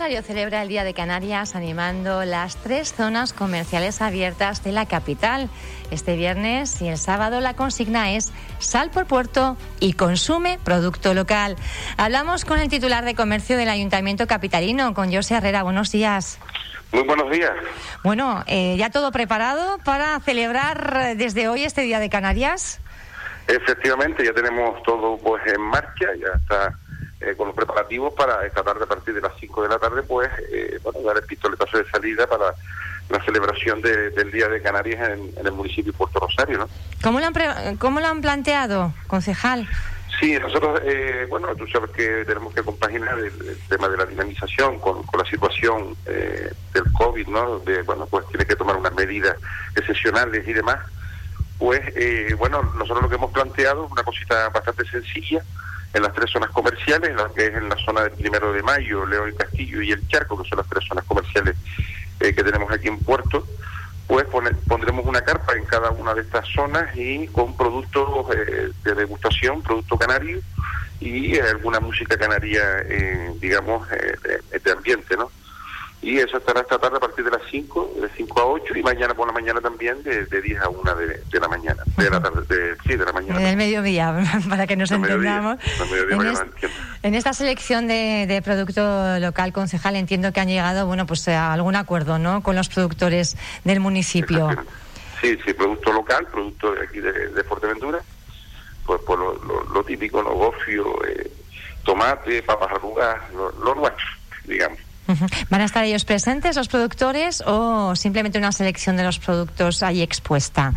Rosario celebra el Día de Canarias animando las tres zonas comerciales abiertas de la capital. Este viernes y el sábado la consigna es sal por puerto y consume producto local. Hablamos con el titular de comercio del Ayuntamiento Capitalino, con José Herrera. Buenos días. Muy buenos días. Bueno, eh, ¿ya todo preparado para celebrar desde hoy este Día de Canarias? Efectivamente, ya tenemos todo pues en marcha, ya está eh, con los preparativos para esta tarde a partir de las 5 de la tarde, pues, eh, bueno, dar el pistoletazo de salida para la celebración del Día de Canarias en, el municipio de Puerto Rosario, ¿no? ¿Cómo lo han, cómo lo han planteado, concejal? Sí, nosotros, eh, bueno, tú sabes que tenemos que compaginar el, tema de la dinamización con, la situación eh, del COVID, ¿no? De, bueno, pues tiene que tomar unas medidas excepcionales y demás. Pues, eh, bueno, nosotros lo que hemos planteado es una cosita bastante sencilla, en las tres zonas comerciales, lo que es en la zona del Primero de Mayo, León y Castillo y el Charco, que son las tres zonas comerciales eh, que tenemos aquí en Puerto, pues pondremos una carpa en cada una de estas zonas y con productos eh, de degustación, producto canario y alguna música canaria, eh, digamos, de ambiente, ¿no? Y eso estará esta tarde a partir de las 5, de 5 a 8 y mañana por la mañana también de, 10 a 1 de, la mañana, de la tarde, de, sí, de la mañana. En el mediodía, para que nos entendamos. en, esta selección de, producto local, concejal, entiendo que han llegado, bueno, pues a algún acuerdo, ¿no?, con los productores del municipio. Sí, sí, producto local, producto de aquí de, Fuerteventura, pues por lo, típico, los gofios, eh, tomate, papas arrugas, los nuestros, digamos. ¿Van a estar ellos presentes, los productores, o simplemente una selección de los productos ahí expuesta?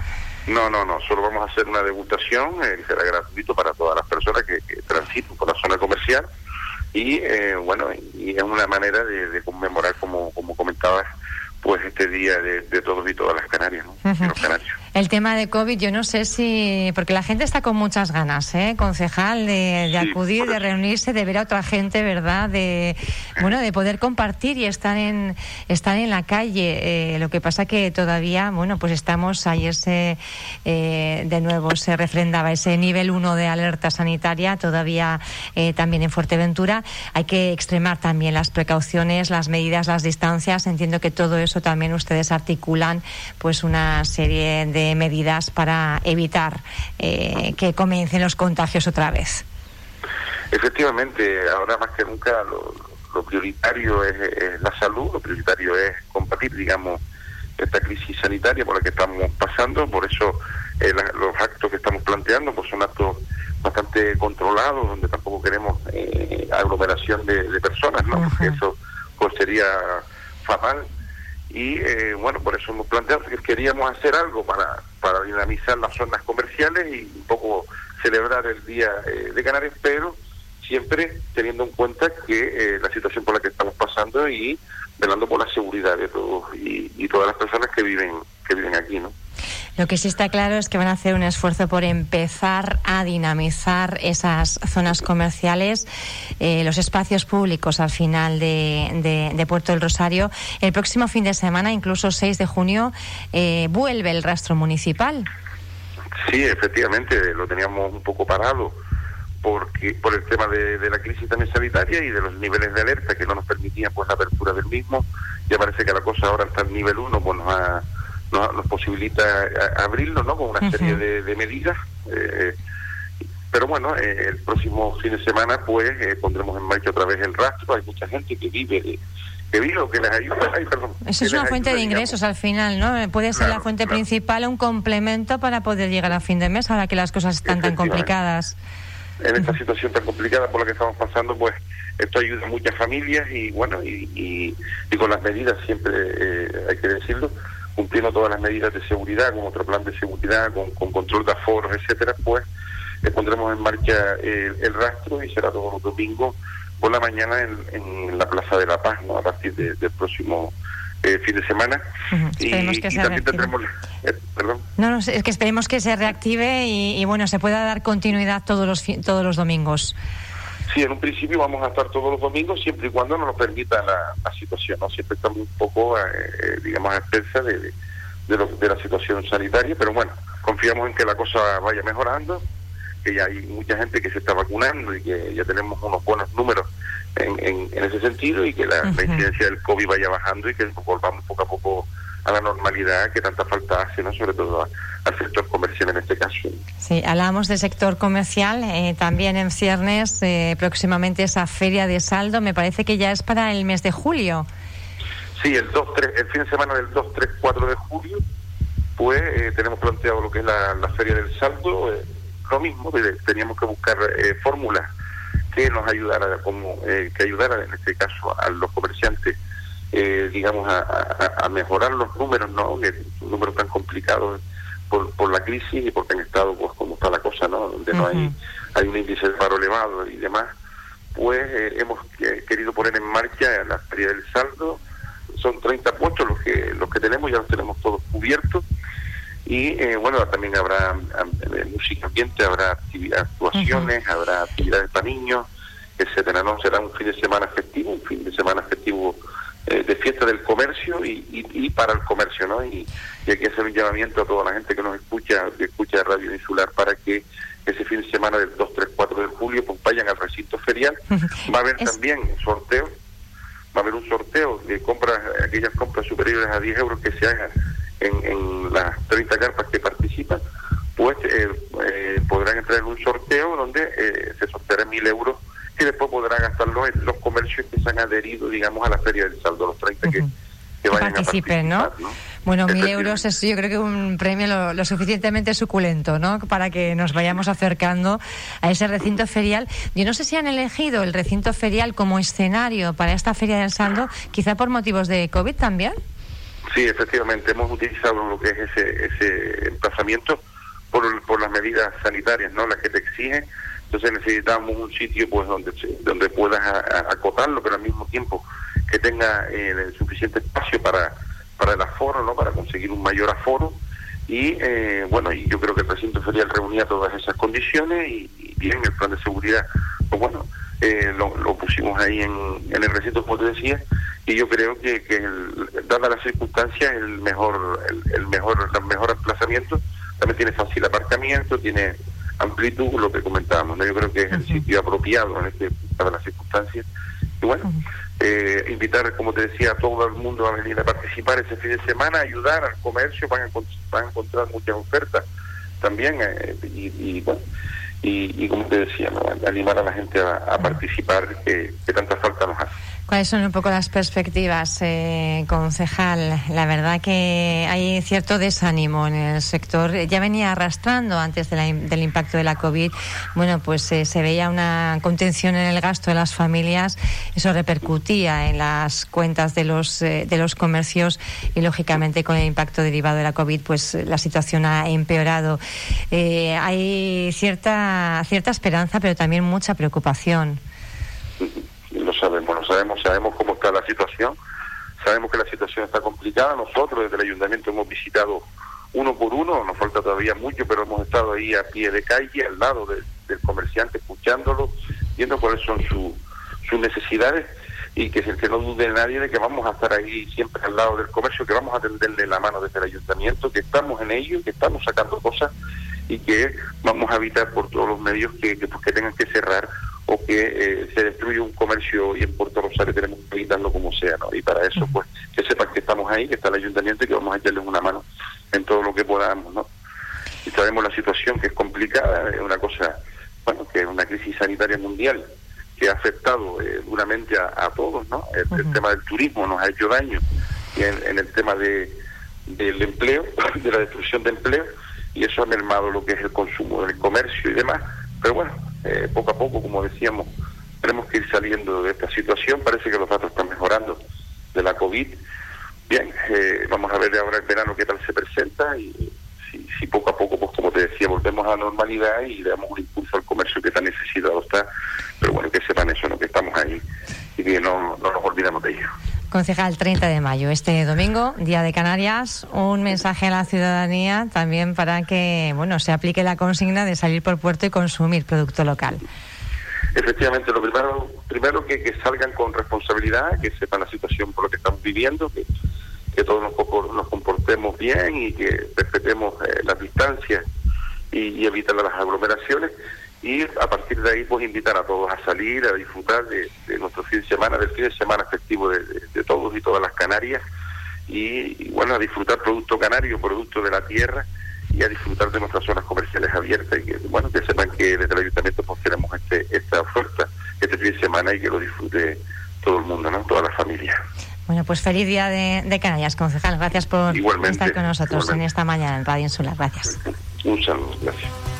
No, no, no, solo vamos a hacer una degustación, eh, será gratuito para todas las personas que, que transiten por la zona comercial y eh, bueno, y es una manera de, conmemorar, como, como comentabas, pues este día de, todos y todas las Canarias, ¿no? los canarios. El tema de COVID, yo no sé si, porque la gente está con muchas ganas, ¿eh? concejal, de, acudir, de reunirse, de ver a otra gente, ¿verdad? De, bueno, de poder compartir y estar en, estar en la calle. Eh, lo que pasa que todavía, bueno, pues estamos, ayer se, eh, de nuevo se refrendaba ese nivel 1 de alerta sanitaria, todavía eh, también en Fuerteventura. Hay que extremar también las precauciones, las medidas, las distancias. Entiendo que todo eso también ustedes articulan, pues una serie de medidas para evitar eh, que comiencen los contagios otra vez. Efectivamente, ahora más que nunca lo, prioritario es, la salud, lo prioritario es combatir, digamos, esta crisis sanitaria por la que estamos pasando, por eso eh, los actos que estamos planteando pues son actos bastante controlados, donde tampoco queremos eh, aglomeración de, personas, ¿no? Porque eso pues sería fatal y eh, bueno, por eso hemos planteado que queríamos hacer algo para, para dinamizar las zonas comerciales y un poco celebrar el Día eh, de Canarias, pero siempre teniendo en cuenta que eh, la situación por la que estamos pasando y velando por la seguridad de todos y, y todas las personas que viven que viven aquí, ¿no? Lo que sí está claro es que van a hacer un esfuerzo por empezar a dinamizar esas zonas comerciales, eh, los espacios públicos al final de, Puerto del Rosario. El próximo fin de semana, incluso 6 de junio, eh, vuelve el rastro municipal. Sí, efectivamente, lo teníamos un poco parado porque por el tema de, la crisis también sanitaria y de los niveles de alerta que no nos permitían pues la apertura del mismo. Ya parece que la cosa ahora está en nivel 1, pues nos ha nos, posibilita abrirlo ¿no? con una serie de, medidas. Eh, pero bueno, eh, el próximo fin de semana pues eh, pondremos en marcha otra vez el rastro. Hay mucha gente que vive que vive o que les ayuda. Eso es una fuente de ingresos al final, ¿no? Puede ser la fuente principal, un complemento para poder llegar a fin de mes, ahora que las cosas están tan complicadas. En esta situación tan complicada por la que estamos pasando, pues esto ayuda a muchas familias y bueno, y, y, con las medidas siempre hay que decirlo, cumpliendo todas las medidas de seguridad, con otro plan de seguridad, con, control de aforos, etcétera, pues eh, pondremos en marcha el, rastro y será todos los domingos por la mañana en, la Plaza de la Paz, ¿no? a partir del próximo eh, fin de semana. y, también tendremos. Eh, perdón. No, no, es que esperemos que se reactive y, y, bueno, se pueda dar continuidad todos los, todos los domingos. Sí, en un principio vamos a estar todos los domingos siempre y cuando nos lo permita la, situación, ¿no? Siempre estamos un poco, eh, digamos, a expensas de, de, la situación sanitaria, pero bueno, confiamos en que la cosa vaya mejorando, que ya hay mucha gente que se está vacunando y que ya tenemos unos buenos números en, en, ese sentido y que la, incidencia del COVID vaya bajando y que volvamos poco a poco a la normalidad que tanta falta hace, ¿no? sobre todo al sector comercial en este caso. Sí, hablamos del sector comercial, eh, también en ciernes, eh, próximamente esa feria de saldo, me parece que ya es para el mes de julio. Sí, el 2, 3, el fin de semana del 2, 3, 4 de julio, pues eh, tenemos planteado lo que es la, la feria del saldo, lo mismo, teníamos que buscar fórmulas que nos ayudara, como que ayudara en este caso a los comerciantes eh, digamos, a, mejorar los números, ¿no? Que números tan complicados por, por la crisis y porque han estado, pues, como está la cosa, ¿no? Donde no hay, hay un índice de paro elevado y demás, pues eh, hemos querido poner en marcha la feria del saldo. Son 30 puestos los que los que tenemos, ya los tenemos todos cubiertos. Y eh, bueno, también habrá música ambiente, habrá actuaciones, habrá actividades para niños, etcétera. No será un fin de semana festivo, un fin de semana festivo eh, de fiesta del comercio y, y, para el comercio, ¿no? Y, y, hay que hacer un llamamiento a toda la gente que nos escucha, que escucha Radio Insular, para que ese fin de semana del 2, 3, 4 de julio pues vayan al recinto ferial. Va a haber también un sorteo, va a haber un sorteo de compras, aquellas compras superiores a 10 euros que se hagan en, en las 30 carpas que participan, pues eh, eh, podrán entrar en un sorteo donde eh, se sortearán mil euros que después podrán gastarlo en los comercios que se han adherido, digamos, a la Feria del Saldo, los 30 que, que vayan participen, ¿no? Bueno, mil euros es yo creo que un premio lo, suficientemente suculento, ¿no? Para que nos vayamos acercando a ese recinto ferial. Yo no sé si han elegido el recinto ferial como escenario para esta Feria del Saldo, quizá por motivos de COVID también. Sí, efectivamente, hemos utilizado lo que es ese, ese emplazamiento por, por las medidas sanitarias, ¿no? Las que te exigen entonces necesitamos un sitio pues donde donde puedas acotarlo, pero al mismo tiempo que tenga eh, suficiente espacio para para el aforo, ¿no? Para conseguir un mayor aforo y eh, bueno, y yo creo que el recinto ferial reunía todas esas condiciones y, bien el plan de seguridad, pues bueno, eh, lo, pusimos ahí en, en el recinto como te decía y yo creo que, que el, dadas las circunstancias el mejor el, el mejor el mejor emplazamiento también tiene fácil aparcamiento, tiene amplitud, lo que comentábamos. ¿no? Yo creo que es el sitio apropiado en este, para las circunstancias. Y bueno, eh, invitar, como te decía, a todo el mundo a venir a participar ese fin de semana, ayudar al comercio, van a, van a encontrar muchas ofertas también. Eh, y, bueno, y, como te decía, animar a la gente a, participar, que, que tanta falta nos hace. ¿Cuáles son un poco las perspectivas, eh, concejal? La verdad que hay cierto desánimo en el sector. Ya venía arrastrando antes del impacto de la COVID. Bueno, pues eh, se veía una contención en el gasto de las familias. Eso repercutía en las cuentas de los, eh, de los comercios y, lógicamente, con el impacto derivado de la COVID, pues la situación ha empeorado. hay cierta, cierta esperanza, pero también mucha preocupación sabemos, sabemos, cómo está la situación, sabemos que la situación está complicada. Nosotros desde el ayuntamiento hemos visitado uno por uno, nos falta todavía mucho, pero hemos estado ahí a pie de calle, al lado del comerciante, escuchándolo, viendo cuáles son sus necesidades y que, que no dude nadie de que vamos a estar ahí siempre al lado del comercio, que vamos a tenderle la mano desde el ayuntamiento, que estamos en ello, que estamos sacando cosas y que vamos a evitar por todos los medios que, que, pues, que tengan que cerrar o que eh, se destruye un comercio y en Puerto Rosario tenemos que evitarlo como sea, ¿no? Y para eso, pues, que sepan que estamos ahí, que está el ayuntamiento y que vamos a echarles una mano en todo lo que podamos, ¿no? Y sabemos la situación que es complicada, es una cosa, bueno, que es una crisis sanitaria mundial que ha afectado eh, duramente a, todos, ¿no? El, tema del turismo nos ha hecho daño y en, el tema de del empleo, de la destrucción de empleo, y eso ha mermado lo que es el consumo del comercio y demás. Pero bueno, eh, poco a poco, como decíamos, tenemos que ir saliendo de esta situación. Parece que los datos están mejorando de la COVID. Bien, eh, vamos a ver ahora el verano qué tal se presenta y si, poco a poco, pues como te decía, volvemos a la normalidad y le damos un impulso al comercio que tan necesitado está. Pero bueno, que sepan eso, ¿no? que estamos ahí y que no, no nos olvidemos de ello. Concejal, 30 de mayo, este domingo, Día de Canarias, un mensaje a la ciudadanía también para que bueno se aplique la consigna de salir por puerto y consumir producto local. Efectivamente, lo primero, primero que, que salgan con responsabilidad, que sepan la situación por lo que estamos viviendo, que, que todos nos, nos comportemos bien y que respetemos eh, las distancias y, y evitar las aglomeraciones y a partir de ahí pues invitar a todos a salir, a disfrutar de, nuestro fin de semana, del fin de semana efectivo de, todos y todas las Canarias y, bueno, a disfrutar producto canario, producto de la tierra y a disfrutar de nuestras zonas comerciales abiertas y que bueno que sepan que desde el ayuntamiento pues tenemos este, esta oferta este fin de semana y que lo disfrute todo el mundo, ¿no? toda la familia. Bueno, pues feliz día de, Canarias, concejal. Gracias por estar con nosotros en esta mañana en Radio Insular. Gracias. Un saludo, gracias.